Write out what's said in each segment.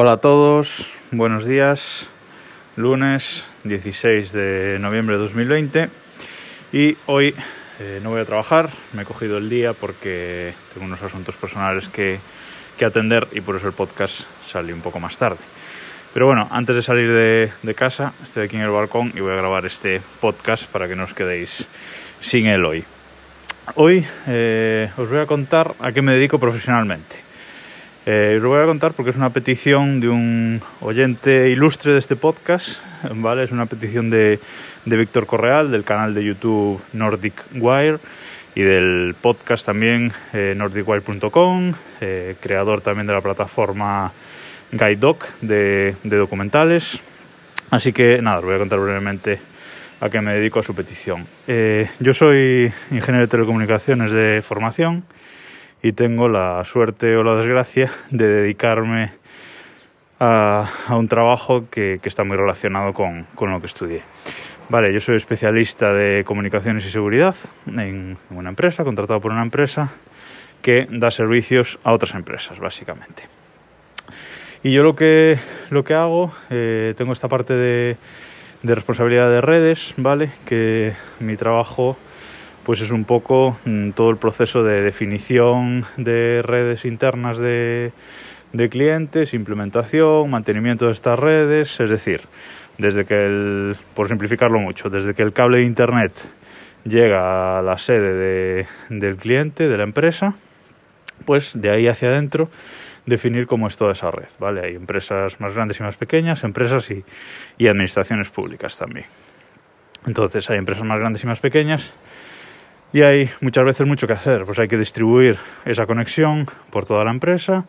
Hola a todos, buenos días. Lunes 16 de noviembre de 2020 y hoy eh, no voy a trabajar, me he cogido el día porque tengo unos asuntos personales que, que, atender y por eso el podcast sale un poco más tarde. Pero bueno, antes de salir de, casa, estoy aquí en el balcón y voy a grabar este podcast para que no os quedéis sin él hoy. Hoy eh, os voy a contar a qué me dedico profesionalmente. Eh, os lo voy a contar porque es una petición de un oyente ilustre de este podcast, ¿vale? Es una petición de, de Víctor Correal, del canal de YouTube Nordic Wire y del podcast también eh, nordicwire.com, eh, creador también de la plataforma GuideDoc de, de documentales. Así que nada, os voy a contar brevemente a qué me dedico a su petición. Yo soy ingeniero de telecomunicaciones de formación y tengo la suerte o la desgracia de dedicarme a, un trabajo que, que, está muy relacionado con, con, lo que estudié. Vale, yo soy especialista de comunicaciones y seguridad en una empresa, contratado por una empresa que da servicios a otras empresas, básicamente. Y yo lo que, lo que hago, eh, tengo esta parte de, de responsabilidad de redes, ¿vale? Que mi trabajo pues es un poco mm, todo el proceso de definición de redes internas de, de, clientes, implementación, mantenimiento de estas redes, es decir, desde que el, por simplificarlo mucho, desde que el cable de internet llega a la sede de, del cliente, de la empresa, pues de ahí hacia adentro definir cómo es toda esa red, ¿vale? Hay empresas más grandes y más pequeñas, empresas y, y administraciones públicas también. Entonces hay empresas más grandes y más pequeñas y hay muchas veces mucho que hacer, pues hay que distribuir esa conexión por toda la empresa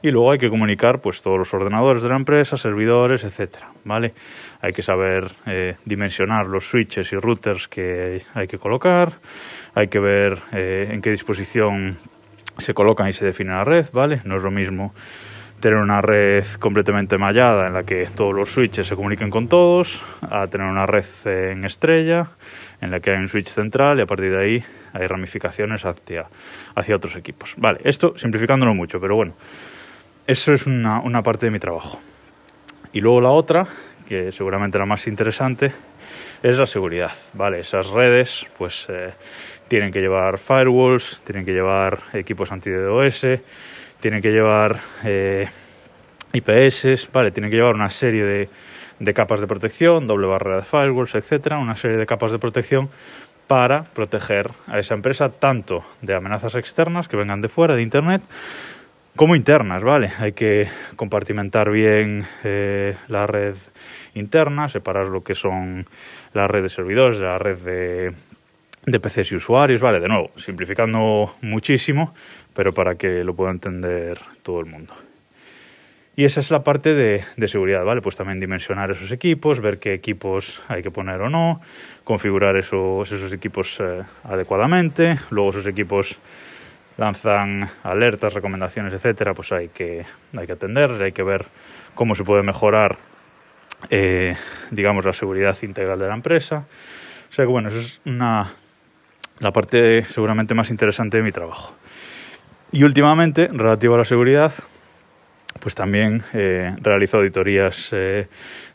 y luego hay que comunicar pues todos los ordenadores de la empresa, servidores, etcétera, ¿vale? Hay que saber eh, dimensionar los switches y routers que hay que colocar, hay que ver eh, en qué disposición se colocan y se define la red, ¿vale? No es lo mismo tener una red completamente mallada en la que todos los switches se comuniquen con todos, a tener una red en estrella en la que hay un switch central y a partir de ahí hay ramificaciones hacia, hacia otros equipos. Vale, esto simplificándolo mucho, pero bueno, eso es una, una parte de mi trabajo. Y luego la otra, que seguramente la más interesante, es la seguridad, ¿vale? Esas redes, pues eh, tienen que llevar firewalls, tienen que llevar equipos anti-DDoS, tienen que llevar eh, IPS, ¿vale? Tienen que llevar una serie de, de capas de protección, doble barrera de firewalls, etcétera, una serie de capas de protección para proteger a esa empresa tanto de amenazas externas que vengan de fuera, de Internet, como internas, ¿vale? Hay que compartimentar bien eh, la red interna, separar lo que son la red de servidores la red de, de PCs y usuarios, ¿vale? De nuevo, simplificando muchísimo, pero para que lo pueda entender todo el mundo. Y esa es la parte de, de, seguridad, ¿vale? Pues también dimensionar esos equipos, ver qué equipos hay que poner o no, configurar esos, esos equipos eh, adecuadamente, luego esos equipos lanzan alertas, recomendaciones, etcétera, pues hay que, hay que atender, hay que ver cómo se puede mejorar, eh, digamos, la seguridad integral de la empresa. O sea que bueno, eso es una, la parte seguramente más interesante de mi trabajo. Y últimamente, relativo a la seguridad, pues también eh, realizo auditorías eh,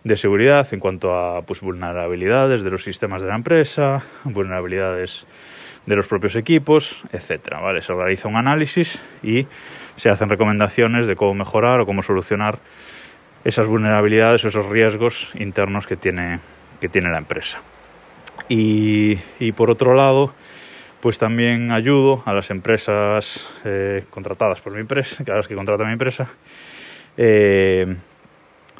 de seguridad en cuanto a pues, vulnerabilidades de los sistemas de la empresa, vulnerabilidades de los propios equipos, etcétera, ¿vale? Se realiza un análisis y se hacen recomendaciones de cómo mejorar o cómo solucionar esas vulnerabilidades o esos riesgos internos que tiene, que tiene la empresa. Y, y por otro lado, pues también ayudo a las empresas eh, contratadas por mi empresa, a las que contrata mi empresa, eh,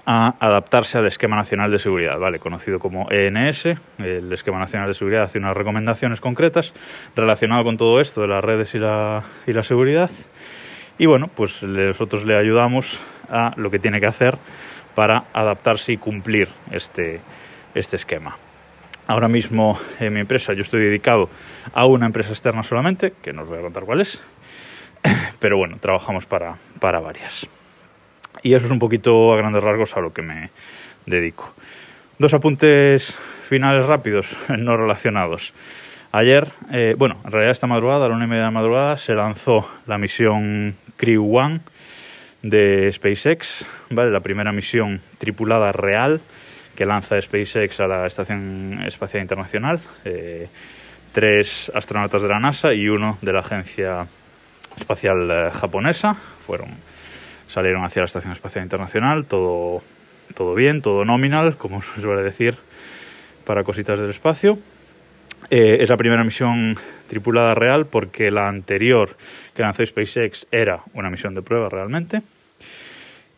a adaptarse al esquema nacional de seguridad, ¿vale? conocido como ENS. El esquema nacional de seguridad hace unas recomendaciones concretas relacionadas con todo esto de las redes y la, y la seguridad. Y bueno, pues nosotros le ayudamos a lo que tiene que hacer para adaptarse y cumplir este, este esquema. Ahora mismo en mi empresa yo estoy dedicado a una empresa externa solamente, que no os voy a contar cuál es, pero bueno, trabajamos para, para varias. Y eso es un poquito a grandes rasgos a lo que me dedico. Dos apuntes finales rápidos, no relacionados. Ayer, eh, bueno, en realidad esta madrugada, a la una y media de la madrugada, se lanzó la misión Crew One de SpaceX, ¿vale? La primera misión tripulada real que lanza SpaceX a la Estación Espacial Internacional. Eh, tres astronautas de la NASA y uno de la Agencia Espacial eh, Japonesa fueron salieron hacia la Estación Espacial Internacional, todo, todo bien, todo nominal, como se suele decir para cositas del espacio. Eh, es la primera misión tripulada real porque la anterior que lanzó SpaceX era una misión de prueba realmente.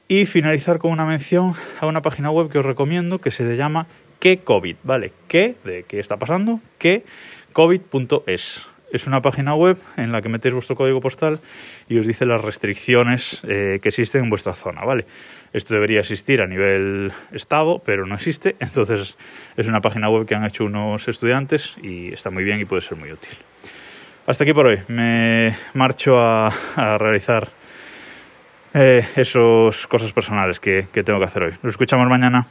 Y finalizar con una mención a una página web que os recomiendo que se llama que COVID, ¿vale? ¿Qué? ¿De qué está pasando? Que covid.es. Es una página web en la que metéis vuestro código postal y os dice las restricciones eh, que existen en vuestra zona, ¿vale? Esto debería existir a nivel estado, pero no existe, entonces es una página web que han hecho unos estudiantes y está muy bien y puede ser muy útil. Hasta aquí por hoy. Me marcho a, a realizar eh, cosas personales que, que tengo que hacer hoy. Nos escuchamos mañana.